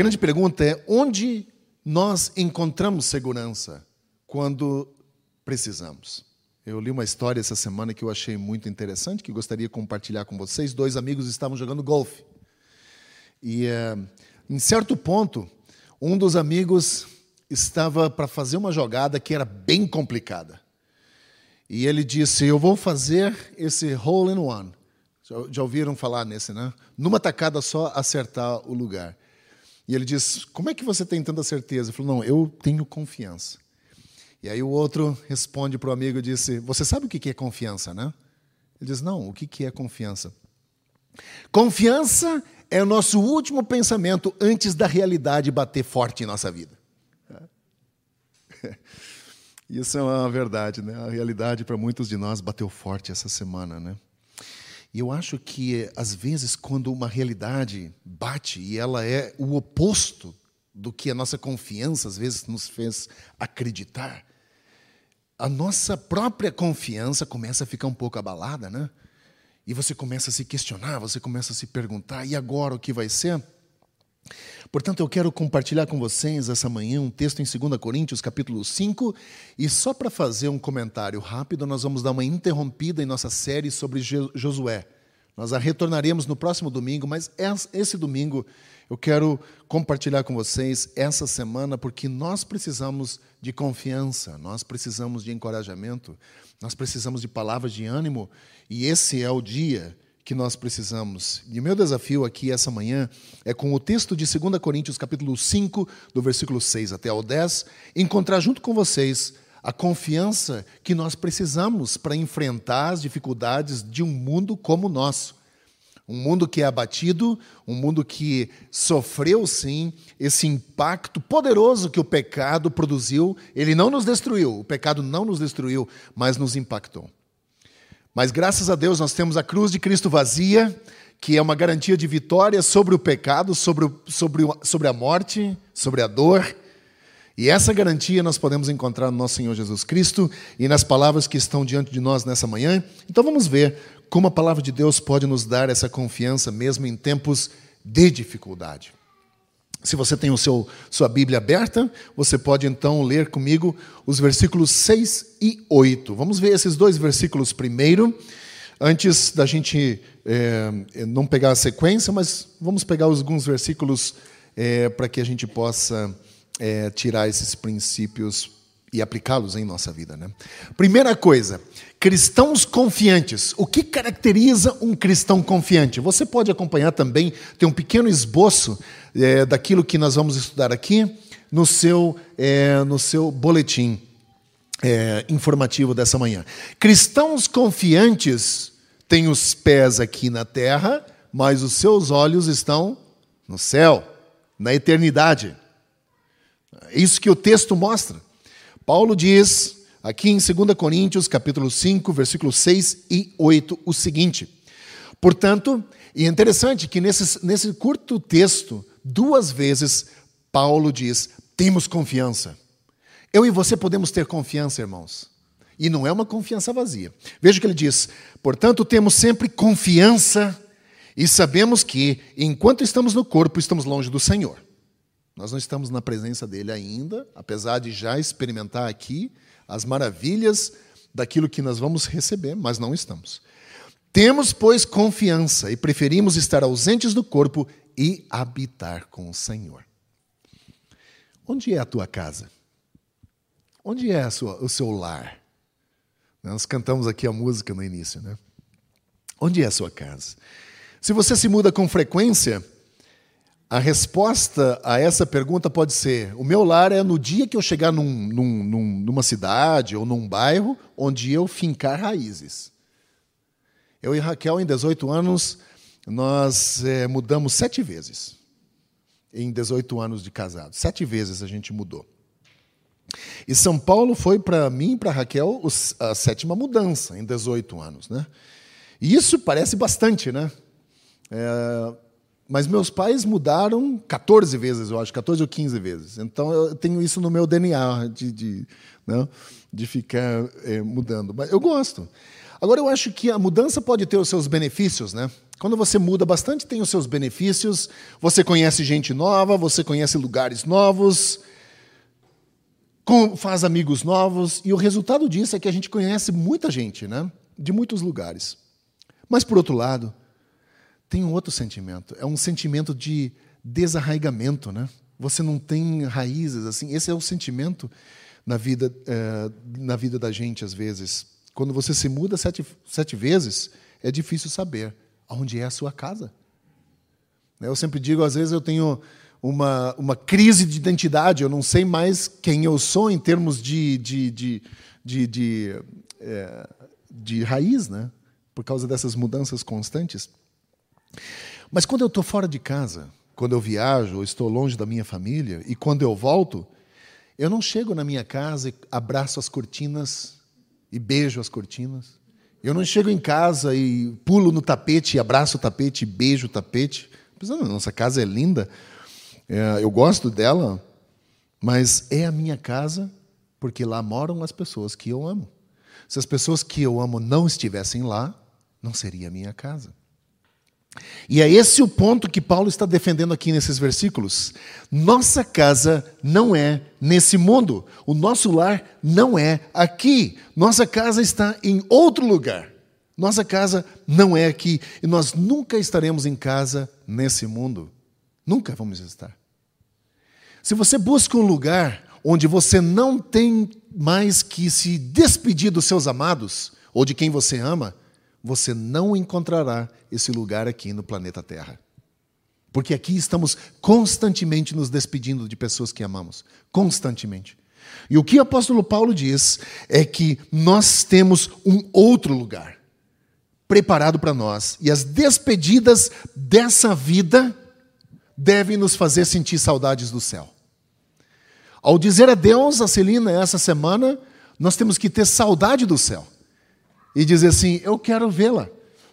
grande pergunta é: onde nós encontramos segurança quando precisamos? Eu li uma história essa semana que eu achei muito interessante, que gostaria de compartilhar com vocês. Dois amigos estavam jogando golfe. E, é, em certo ponto, um dos amigos estava para fazer uma jogada que era bem complicada. E ele disse: Eu vou fazer esse hole in one. Já ouviram falar nesse, né? Numa tacada só acertar o lugar. E ele diz: Como é que você tem tanta certeza? Ele falou: Não, eu tenho confiança. E aí o outro responde para o amigo e disse: Você sabe o que é confiança, né? Ele diz: Não, o que é confiança? Confiança é o nosso último pensamento antes da realidade bater forte em nossa vida. Isso é uma verdade, né? A realidade para muitos de nós bateu forte essa semana, né? E eu acho que às vezes quando uma realidade bate e ela é o oposto do que a nossa confiança às vezes nos fez acreditar, a nossa própria confiança começa a ficar um pouco abalada, né? E você começa a se questionar, você começa a se perguntar, e agora o que vai ser? Portanto, eu quero compartilhar com vocês essa manhã um texto em 2 Coríntios, capítulo 5, e só para fazer um comentário rápido, nós vamos dar uma interrompida em nossa série sobre Josué. Nós a retornaremos no próximo domingo, mas esse domingo eu quero compartilhar com vocês essa semana porque nós precisamos de confiança, nós precisamos de encorajamento, nós precisamos de palavras de ânimo e esse é o dia que nós precisamos. E o meu desafio aqui essa manhã é com o texto de 2 Coríntios capítulo 5, do versículo 6 até ao 10, encontrar junto com vocês a confiança que nós precisamos para enfrentar as dificuldades de um mundo como o nosso. Um mundo que é abatido, um mundo que sofreu sim esse impacto poderoso que o pecado produziu. Ele não nos destruiu, o pecado não nos destruiu, mas nos impactou. Mas graças a Deus nós temos a cruz de Cristo vazia, que é uma garantia de vitória sobre o pecado, sobre, sobre, sobre a morte, sobre a dor. E essa garantia nós podemos encontrar no nosso Senhor Jesus Cristo e nas palavras que estão diante de nós nessa manhã. Então vamos ver como a palavra de Deus pode nos dar essa confiança mesmo em tempos de dificuldade. Se você tem o seu, sua Bíblia aberta, você pode então ler comigo os versículos 6 e 8. Vamos ver esses dois versículos primeiro, antes da gente é, não pegar a sequência, mas vamos pegar alguns versículos é, para que a gente possa é, tirar esses princípios e aplicá-los em nossa vida. Né? Primeira coisa, cristãos confiantes. O que caracteriza um cristão confiante? Você pode acompanhar também, tem um pequeno esboço é, daquilo que nós vamos estudar aqui no seu, é, no seu boletim é, informativo dessa manhã. Cristãos confiantes têm os pés aqui na terra, mas os seus olhos estão no céu, na eternidade. É isso que o texto mostra. Paulo diz aqui em 2 Coríntios, capítulo 5, versículos 6 e 8, o seguinte: Portanto, e é interessante que nesse, nesse curto texto, duas vezes, Paulo diz: temos confiança. Eu e você podemos ter confiança, irmãos. E não é uma confiança vazia. Veja que ele diz: portanto, temos sempre confiança e sabemos que, enquanto estamos no corpo, estamos longe do Senhor. Nós não estamos na presença dele ainda, apesar de já experimentar aqui as maravilhas daquilo que nós vamos receber, mas não estamos. Temos, pois, confiança e preferimos estar ausentes do corpo e habitar com o Senhor. Onde é a tua casa? Onde é sua, o seu lar? Nós cantamos aqui a música no início, né? Onde é a sua casa? Se você se muda com frequência, a resposta a essa pergunta pode ser: o meu lar é no dia que eu chegar num, num, num, numa cidade ou num bairro onde eu fincar raízes. Eu e Raquel, em 18 anos, nós é, mudamos sete vezes. Em 18 anos de casado. Sete vezes a gente mudou. E São Paulo foi para mim e para Raquel a sétima mudança em 18 anos. Né? E isso parece bastante, né? É, mas meus pais mudaram 14 vezes, eu acho, 14 ou 15 vezes. Então eu tenho isso no meu DNA de, de, né, de ficar é, mudando. Mas eu gosto. Agora, eu acho que a mudança pode ter os seus benefícios, né? Quando você muda bastante, tem os seus benefícios. Você conhece gente nova, você conhece lugares novos, faz amigos novos, e o resultado disso é que a gente conhece muita gente, né? De muitos lugares. Mas, por outro lado, tem um outro sentimento. É um sentimento de desarraigamento, né? Você não tem raízes, assim. Esse é o sentimento na vida, é, na vida da gente, às vezes. Quando você se muda sete, sete vezes, é difícil saber onde é a sua casa. Eu sempre digo, às vezes eu tenho uma, uma crise de identidade, eu não sei mais quem eu sou em termos de, de, de, de, de, é, de raiz, né? por causa dessas mudanças constantes. Mas quando eu estou fora de casa, quando eu viajo, ou estou longe da minha família, e quando eu volto, eu não chego na minha casa e abraço as cortinas e beijo as cortinas. Eu não chego em casa e pulo no tapete, abraço o tapete e beijo o tapete. Nossa casa é linda, é, eu gosto dela, mas é a minha casa porque lá moram as pessoas que eu amo. Se as pessoas que eu amo não estivessem lá, não seria a minha casa. E é esse o ponto que Paulo está defendendo aqui nesses versículos. Nossa casa não é nesse mundo. O nosso lar não é aqui. Nossa casa está em outro lugar. Nossa casa não é aqui. E nós nunca estaremos em casa nesse mundo. Nunca vamos estar. Se você busca um lugar onde você não tem mais que se despedir dos seus amados ou de quem você ama, você não encontrará esse lugar aqui no planeta Terra. Porque aqui estamos constantemente nos despedindo de pessoas que amamos. Constantemente. E o que o apóstolo Paulo diz é que nós temos um outro lugar preparado para nós. E as despedidas dessa vida devem nos fazer sentir saudades do céu. Ao dizer adeus a Celina essa semana, nós temos que ter saudade do céu e dizer assim: Eu quero vê-la.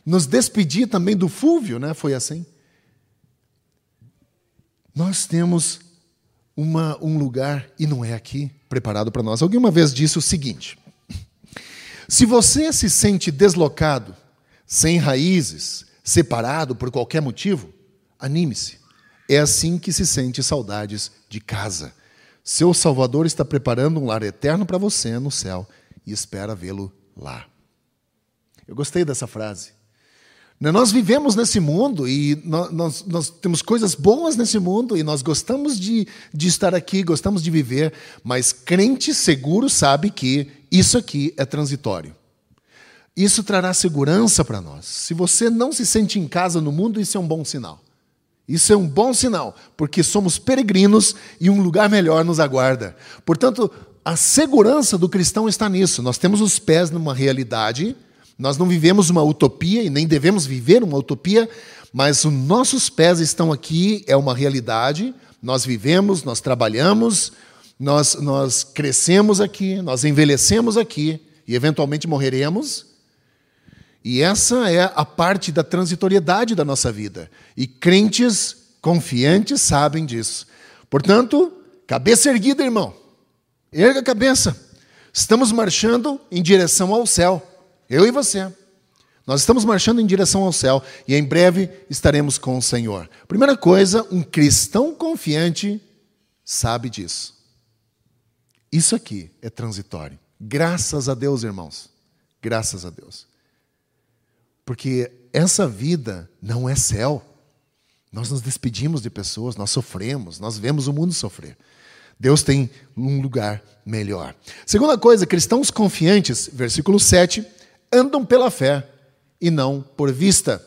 Nos despedir também do Fúvio, né? Foi assim. Nós temos uma, um lugar, e não é aqui, preparado para nós. Alguém uma vez disse o seguinte: se você se sente deslocado, sem raízes, separado por qualquer motivo, anime-se. É assim que se sente saudades de casa. Seu Salvador está preparando um lar eterno para você no céu e espera vê-lo lá. Eu gostei dessa frase. Né, nós vivemos nesse mundo e nós, nós, temos coisas boas nesse mundo e nós gostamos de, de estar aqui, gostamos de viver, mas crente seguro sabe que isso aqui é transitório. Isso trará segurança para nós. Se você não se sente em casa no mundo, isso é um bom sinal. Isso é um bom sinal, porque somos peregrinos e um lugar melhor nos aguarda. Portanto, a segurança do cristão está nisso. Nós temos os pés numa realidade, nós não vivemos uma utopia e nem devemos viver uma utopia, mas os nossos pés estão aqui, é uma realidade. Nós vivemos, nós trabalhamos, nós, nós crescemos aqui, nós envelhecemos aqui e eventualmente morreremos. E essa é a parte da transitoriedade da nossa vida. E crentes confiantes sabem disso. Portanto, cabeça erguida, irmão. Erga a cabeça. Estamos marchando em direção ao céu. Eu e você. Nós estamos marchando em direção ao céu e em breve estaremos com o Senhor. Primeira coisa, um cristão confiante sabe disso. Isso aqui é transitório. Graças a Deus, irmãos. Graças a Deus. Porque essa vida não é céu. Nós nos despedimos de pessoas, nós sofremos, nós vemos o mundo sofrer. Deus tem um lugar melhor. Segunda coisa, cristãos confiantes, versículo 7, andam pela fé e não por vista.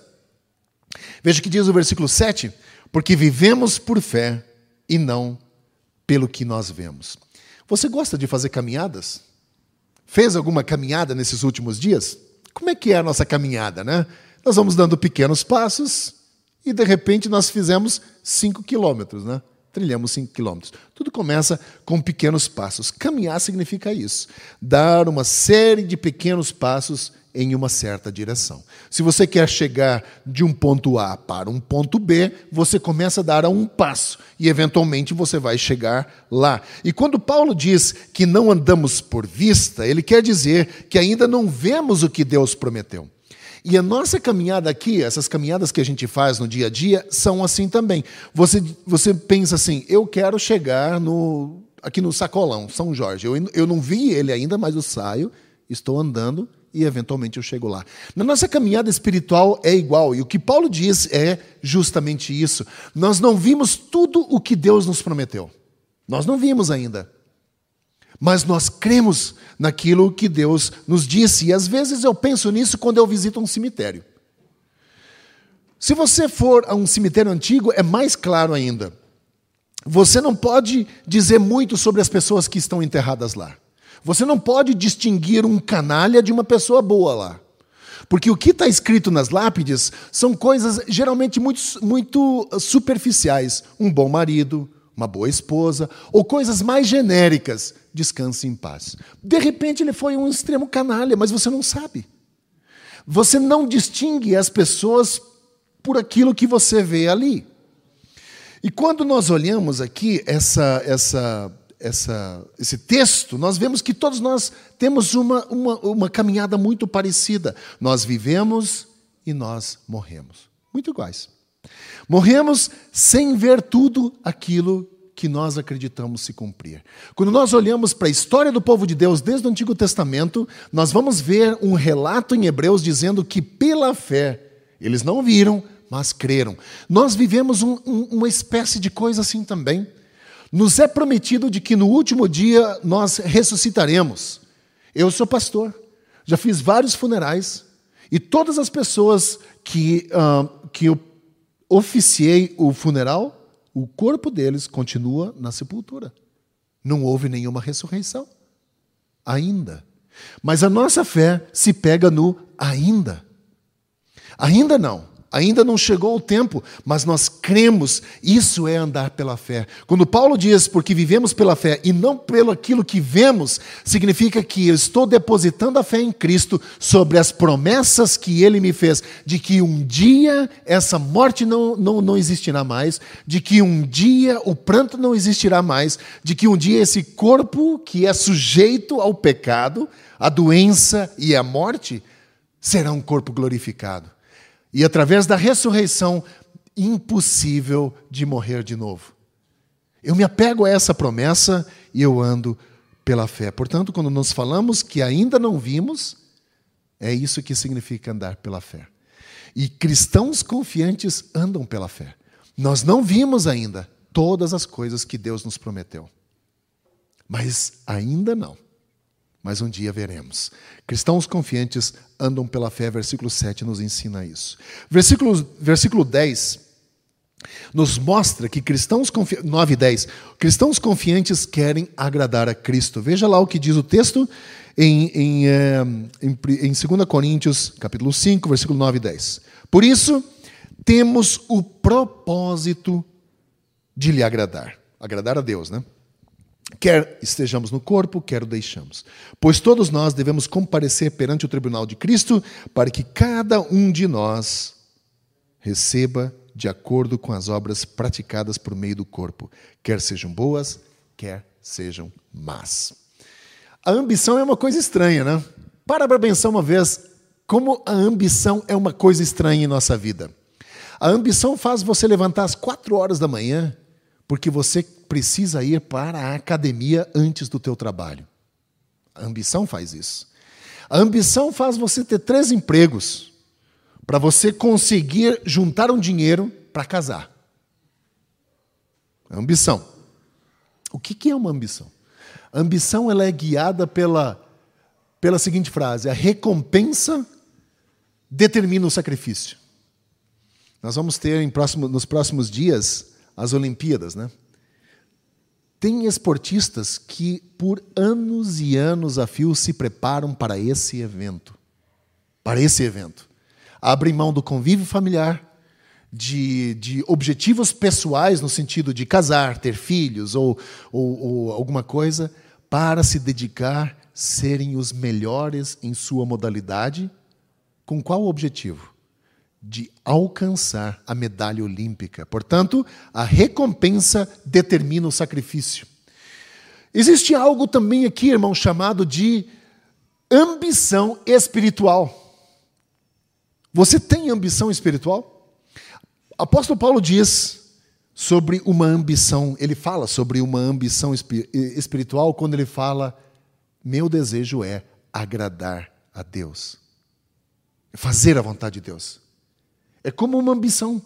Veja o que diz o versículo 7: porque vivemos por fé e não pelo que nós vemos. Você gosta de fazer caminhadas? Fez alguma caminhada nesses últimos dias? como é que é a nossa caminhada, né? Nós vamos dando pequenos passos e de repente nós fizemos cinco quilômetros, né? Trilhamos 5 quilômetros. Tudo começa com pequenos passos. Caminhar significa isso. Dar uma série de pequenos passos em uma certa direção. Se você quer chegar de um ponto A para um ponto B, você começa a dar a um passo e eventualmente você vai chegar lá. E quando Paulo diz que não andamos por vista, ele quer dizer que ainda não vemos o que Deus prometeu. E a nossa caminhada aqui, essas caminhadas que a gente faz no dia a dia, são assim também. Você, você pensa assim, eu quero chegar no, aqui no Sacolão, São Jorge. Eu, eu não vi ele ainda, mas eu saio, estou andando e eventualmente eu chego lá. Na nossa caminhada espiritual é igual, e o que Paulo diz é justamente isso. Nós não vimos tudo o que Deus nos prometeu. Nós não vimos ainda. Mas nós cremos naquilo que Deus nos disse, e às vezes eu penso nisso quando eu visito um cemitério. Se você for a um cemitério antigo, é mais claro ainda. Você não pode dizer muito sobre as pessoas que estão enterradas lá. Você não pode distinguir um canalha de uma pessoa boa lá. Porque o que está escrito nas lápides são coisas geralmente muito, muito superficiais. Um bom marido, uma boa esposa, ou coisas mais genéricas. Descanse em paz. De repente ele foi um extremo canalha, mas você não sabe. Você não distingue as pessoas por aquilo que você vê ali. E quando nós olhamos aqui essa, essa essa, esse texto, nós vemos que todos nós temos uma, uma, uma caminhada muito parecida. Nós vivemos e nós morremos. Muito iguais. Morremos sem ver tudo aquilo que nós acreditamos se cumprir. Quando nós olhamos para a história do povo de Deus desde o Antigo Testamento, nós vamos ver um relato em Hebreus dizendo que pela fé eles não viram, mas creram. Nós vivemos um, um, uma espécie de coisa assim também. Nos é prometido de que no último dia nós ressuscitaremos. Eu sou pastor, já fiz vários funerais e todas as pessoas que, uh, que eu oficiei o funeral, o corpo deles continua na sepultura. Não houve nenhuma ressurreição. Ainda. Mas a nossa fé se pega no ainda. Ainda não. Ainda não chegou o tempo, mas nós cremos, isso é andar pela fé. Quando Paulo diz, porque vivemos pela fé e não pelo aquilo que vemos, significa que eu estou depositando a fé em Cristo sobre as promessas que ele me fez, de que um dia essa morte não, não, não existirá mais, de que um dia o pranto não existirá mais, de que um dia esse corpo que é sujeito ao pecado, a doença e a morte, será um corpo glorificado. E através da ressurreição, impossível de morrer de novo. Eu me apego a essa promessa e eu ando pela fé. Portanto, quando nós falamos que ainda não vimos, é isso que significa andar pela fé. E cristãos confiantes andam pela fé. Nós não vimos ainda todas as coisas que Deus nos prometeu. Mas ainda não mas um dia veremos. Cristãos confiantes andam pela fé, versículo 7 nos ensina isso. Versículo, versículo 10 nos mostra que cristãos confiantes, 9 e 10, cristãos confiantes querem agradar a Cristo. Veja lá o que diz o texto em, em, eh, em, em 2 Coríntios, capítulo 5, versículo 9 e 10. Por isso, temos o propósito de lhe agradar. Agradar a Deus, né? Quer estejamos no corpo, quer o deixamos. Pois todos nós devemos comparecer perante o tribunal de Cristo, para que cada um de nós receba de acordo com as obras praticadas por meio do corpo, quer sejam boas, quer sejam más. A ambição é uma coisa estranha, né? Para para pensar uma vez como a ambição é uma coisa estranha em nossa vida. A ambição faz você levantar às quatro horas da manhã porque você precisa ir para a academia antes do teu trabalho. A ambição faz isso. A ambição faz você ter três empregos para você conseguir juntar um dinheiro para casar. A ambição. O que é uma ambição? A ambição ela é guiada pela, pela seguinte frase: a recompensa determina o sacrifício. Nós vamos ter próximo, nos próximos dias as Olimpíadas, né? Tem esportistas que por anos e anos a fio se preparam para esse evento. Para esse evento. Abrem mão do convívio familiar, de, de objetivos pessoais, no sentido de casar, ter filhos ou, ou, ou alguma coisa, para se dedicar serem os melhores em sua modalidade. Com qual objetivo? De alcançar a medalha olímpica. Portanto, a recompensa determina o sacrifício. Existe algo também aqui, irmão, chamado de ambição espiritual. Você tem ambição espiritual? Apóstolo Paulo diz sobre uma ambição, ele fala sobre uma ambição espiritual quando ele fala: meu desejo é agradar a Deus, fazer a vontade de Deus. É como uma ambição.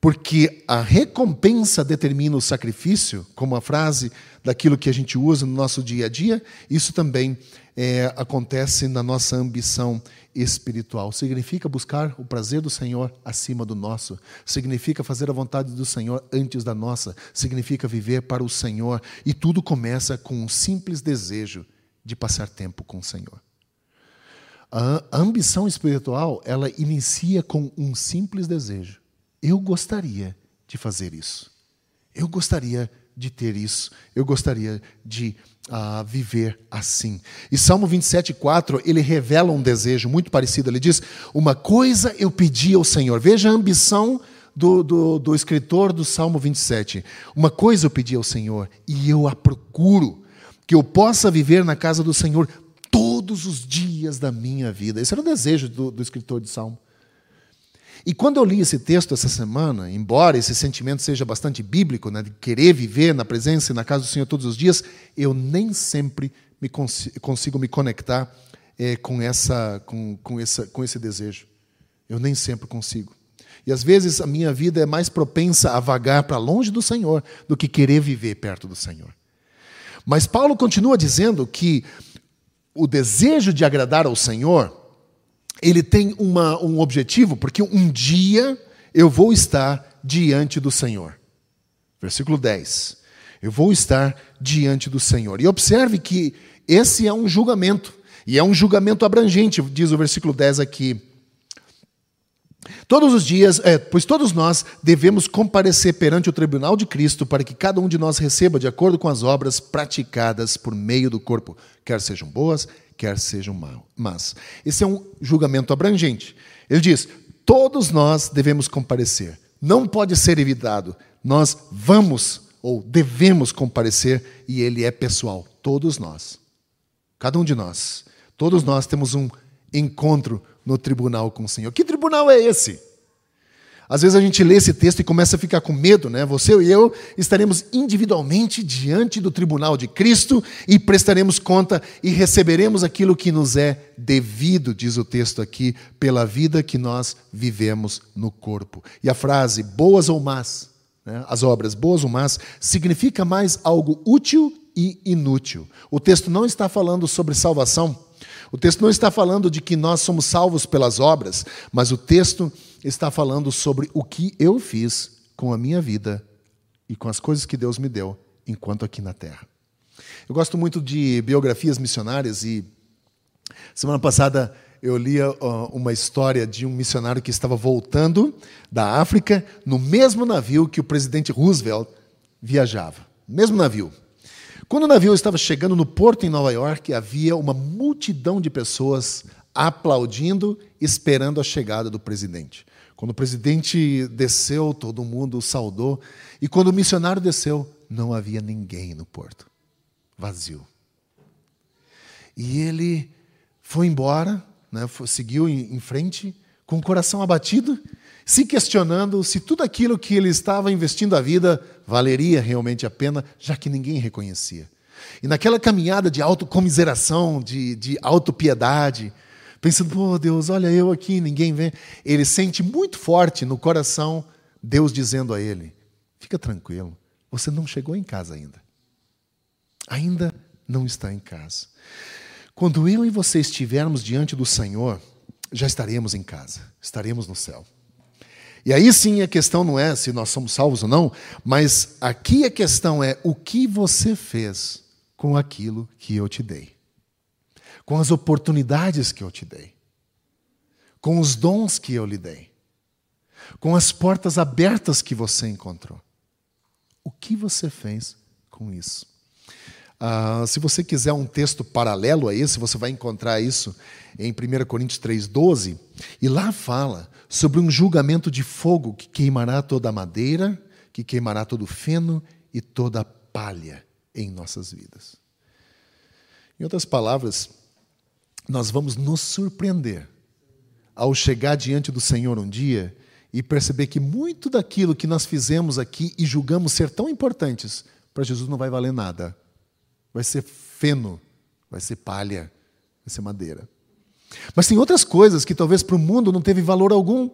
Porque a recompensa determina o sacrifício, como a frase daquilo que a gente usa no nosso dia a dia, isso também é, acontece na nossa ambição espiritual. Significa buscar o prazer do Senhor acima do nosso. Significa fazer a vontade do Senhor antes da nossa. Significa viver para o Senhor. E tudo começa com um simples desejo de passar tempo com o Senhor. A ambição espiritual, ela inicia com um simples desejo. Eu gostaria de fazer isso. Eu gostaria de ter isso. Eu gostaria de uh, viver assim. E Salmo 27, 4, ele revela um desejo muito parecido. Ele diz: Uma coisa eu pedi ao Senhor. Veja a ambição do, do, do escritor do Salmo 27. Uma coisa eu pedi ao Senhor e eu a procuro, que eu possa viver na casa do Senhor todos os dias da minha vida. Esse era o desejo do, do escritor de Salmo. E quando eu li esse texto essa semana, embora esse sentimento seja bastante bíblico, né, de querer viver na presença e na casa do Senhor todos os dias, eu nem sempre me cons consigo me conectar é, com, essa, com, com, essa, com esse desejo. Eu nem sempre consigo. E às vezes a minha vida é mais propensa a vagar para longe do Senhor do que querer viver perto do Senhor. Mas Paulo continua dizendo que o desejo de agradar ao Senhor ele tem uma, um objetivo, porque um dia eu vou estar diante do Senhor. Versículo 10. Eu vou estar diante do Senhor. E observe que esse é um julgamento, e é um julgamento abrangente, diz o versículo 10 aqui. Todos os dias, é, pois todos nós devemos comparecer perante o tribunal de Cristo para que cada um de nós receba de acordo com as obras praticadas por meio do corpo, quer sejam boas, quer sejam más. Esse é um julgamento abrangente. Ele diz: todos nós devemos comparecer. Não pode ser evitado. Nós vamos ou devemos comparecer e ele é pessoal. Todos nós. Cada um de nós. Todos nós temos um encontro no tribunal com o Senhor. Que tribunal é esse? Às vezes a gente lê esse texto e começa a ficar com medo, né? Você e eu estaremos individualmente diante do tribunal de Cristo e prestaremos conta e receberemos aquilo que nos é devido, diz o texto aqui, pela vida que nós vivemos no corpo. E a frase boas ou más, né? as obras boas ou más, significa mais algo útil e inútil. O texto não está falando sobre salvação. O texto não está falando de que nós somos salvos pelas obras, mas o texto está falando sobre o que eu fiz com a minha vida e com as coisas que Deus me deu enquanto aqui na terra. Eu gosto muito de biografias missionárias e semana passada eu li uma história de um missionário que estava voltando da África no mesmo navio que o presidente Roosevelt viajava. Mesmo navio. Quando o navio estava chegando no porto em Nova York, havia uma multidão de pessoas aplaudindo, esperando a chegada do presidente. Quando o presidente desceu, todo mundo o saudou. E quando o missionário desceu, não havia ninguém no porto. Vazio. E ele foi embora, né, seguiu em frente, com o coração abatido, se questionando se tudo aquilo que ele estava investindo a vida valeria realmente a pena, já que ninguém reconhecia. E naquela caminhada de autocomiseração, de, de autopiedade, pensando, pô, Deus, olha eu aqui, ninguém vê. Ele sente muito forte no coração Deus dizendo a ele: fica tranquilo, você não chegou em casa ainda. Ainda não está em casa. Quando eu e você estivermos diante do Senhor, já estaremos em casa, estaremos no céu. E aí sim a questão não é se nós somos salvos ou não, mas aqui a questão é o que você fez com aquilo que eu te dei com as oportunidades que eu te dei, com os dons que eu lhe dei. com as portas abertas que você encontrou. O que você fez com isso? Ah, se você quiser um texto paralelo a esse, você vai encontrar isso em 1 Coríntios 3,12, e lá fala sobre um julgamento de fogo que queimará toda a madeira, que queimará todo o feno e toda a palha em nossas vidas. Em outras palavras, nós vamos nos surpreender ao chegar diante do Senhor um dia e perceber que muito daquilo que nós fizemos aqui e julgamos ser tão importantes, para Jesus não vai valer nada. Vai ser feno, vai ser palha, vai ser madeira. Mas tem outras coisas que talvez para o mundo não teve valor algum.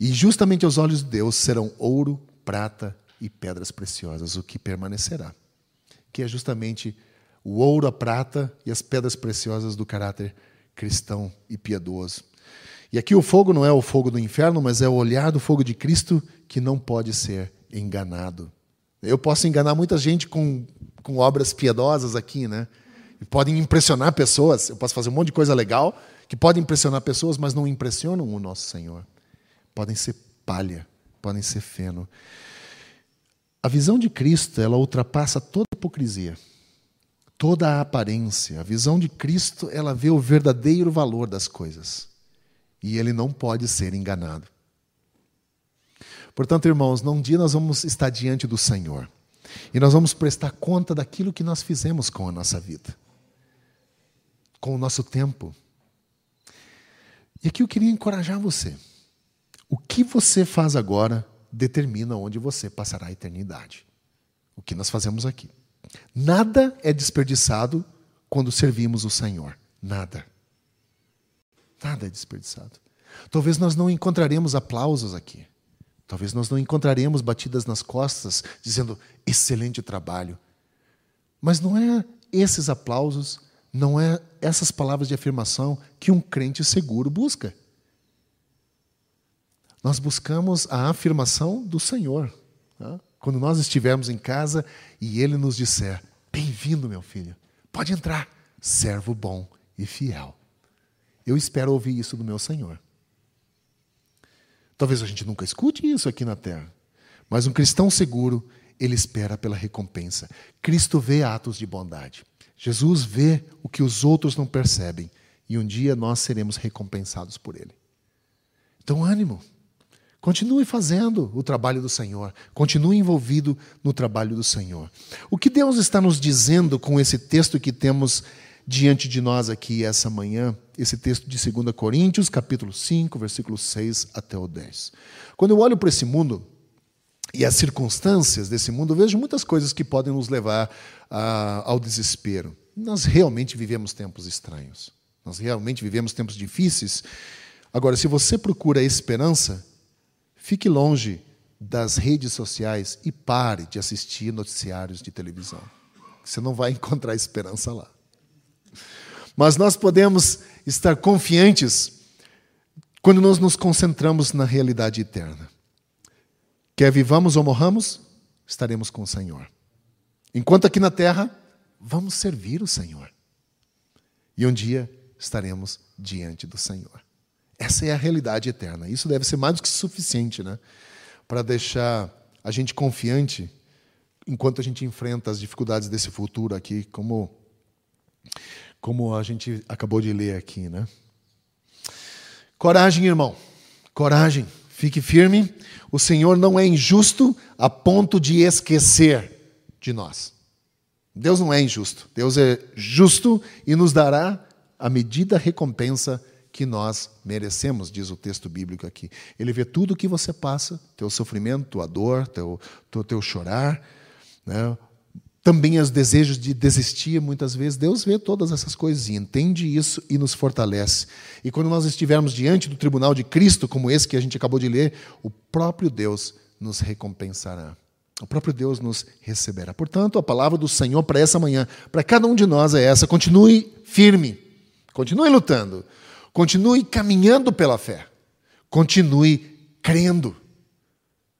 E justamente aos olhos de Deus serão ouro, prata e pedras preciosas, o que permanecerá. Que é justamente o ouro, a prata e as pedras preciosas do caráter cristão e piedoso. E aqui o fogo não é o fogo do inferno, mas é o olhar do fogo de Cristo que não pode ser enganado. Eu posso enganar muita gente com, com obras piedosas aqui, né? E podem impressionar pessoas. Eu posso fazer um monte de coisa legal que pode impressionar pessoas, mas não impressionam o nosso Senhor. Podem ser palha, podem ser feno. A visão de Cristo, ela ultrapassa toda a hipocrisia, toda a aparência. A visão de Cristo, ela vê o verdadeiro valor das coisas e ele não pode ser enganado. Portanto, irmãos, num dia nós vamos estar diante do Senhor e nós vamos prestar conta daquilo que nós fizemos com a nossa vida, com o nosso tempo. E aqui eu queria encorajar você. O que você faz agora determina onde você passará a eternidade. O que nós fazemos aqui. Nada é desperdiçado quando servimos o Senhor. Nada. Nada é desperdiçado. Talvez nós não encontraremos aplausos aqui. Talvez nós não encontraremos batidas nas costas dizendo excelente trabalho. Mas não é esses aplausos, não é essas palavras de afirmação que um crente seguro busca. Nós buscamos a afirmação do Senhor. Tá? Quando nós estivermos em casa e Ele nos disser: Bem-vindo, meu filho, pode entrar, servo bom e fiel. Eu espero ouvir isso do meu Senhor. Talvez a gente nunca escute isso aqui na terra, mas um cristão seguro, ele espera pela recompensa. Cristo vê atos de bondade. Jesus vê o que os outros não percebem e um dia nós seremos recompensados por ele. Então, ânimo. Continue fazendo o trabalho do Senhor. Continue envolvido no trabalho do Senhor. O que Deus está nos dizendo com esse texto que temos diante de nós aqui essa manhã esse texto de 2 Coríntios, capítulo 5, versículo 6 até o 10. Quando eu olho para esse mundo e as circunstâncias desse mundo, eu vejo muitas coisas que podem nos levar a, ao desespero. Nós realmente vivemos tempos estranhos. Nós realmente vivemos tempos difíceis. Agora, se você procura esperança, fique longe das redes sociais e pare de assistir noticiários de televisão. Você não vai encontrar esperança lá. Mas nós podemos estar confiantes quando nós nos concentramos na realidade eterna. Quer vivamos ou morramos, estaremos com o Senhor. Enquanto aqui na terra, vamos servir o Senhor. E um dia estaremos diante do Senhor. Essa é a realidade eterna. Isso deve ser mais do que suficiente, né? Para deixar a gente confiante enquanto a gente enfrenta as dificuldades desse futuro aqui, como como a gente acabou de ler aqui, né? Coragem, irmão. Coragem. Fique firme. O Senhor não é injusto a ponto de esquecer de nós. Deus não é injusto. Deus é justo e nos dará a medida recompensa que nós merecemos, diz o texto bíblico aqui. Ele vê tudo o que você passa, teu sofrimento, tua dor, teu, teu, teu chorar, né? Também os desejos de desistir, muitas vezes, Deus vê todas essas coisas e entende isso e nos fortalece. E quando nós estivermos diante do tribunal de Cristo, como esse que a gente acabou de ler, o próprio Deus nos recompensará. O próprio Deus nos receberá. Portanto, a palavra do Senhor para essa manhã, para cada um de nós é essa: continue firme, continue lutando, continue caminhando pela fé, continue crendo.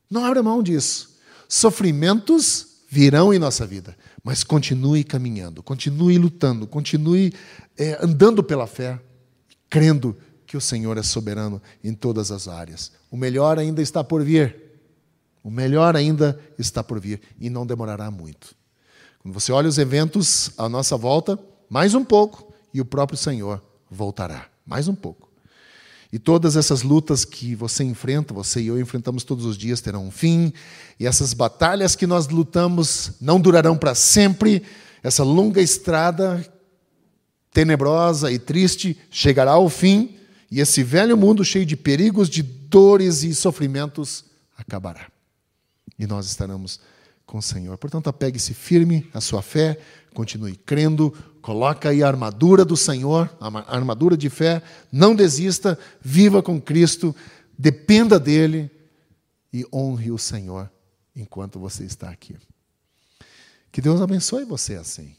Não abra mão disso. Sofrimentos virão em nossa vida, mas continue caminhando, continue lutando, continue é, andando pela fé, crendo que o Senhor é soberano em todas as áreas. O melhor ainda está por vir. O melhor ainda está por vir e não demorará muito. Quando você olha os eventos à nossa volta, mais um pouco e o próprio Senhor voltará. Mais um pouco. E todas essas lutas que você enfrenta, você e eu enfrentamos todos os dias, terão um fim. E essas batalhas que nós lutamos não durarão para sempre. Essa longa estrada tenebrosa e triste chegará ao fim. E esse velho mundo cheio de perigos, de dores e sofrimentos acabará. E nós estaremos com o Senhor. Portanto, apegue-se firme à sua fé, continue crendo, coloca aí a armadura do Senhor, a armadura de fé, não desista, viva com Cristo, dependa dele e honre o Senhor enquanto você está aqui. Que Deus abençoe você assim.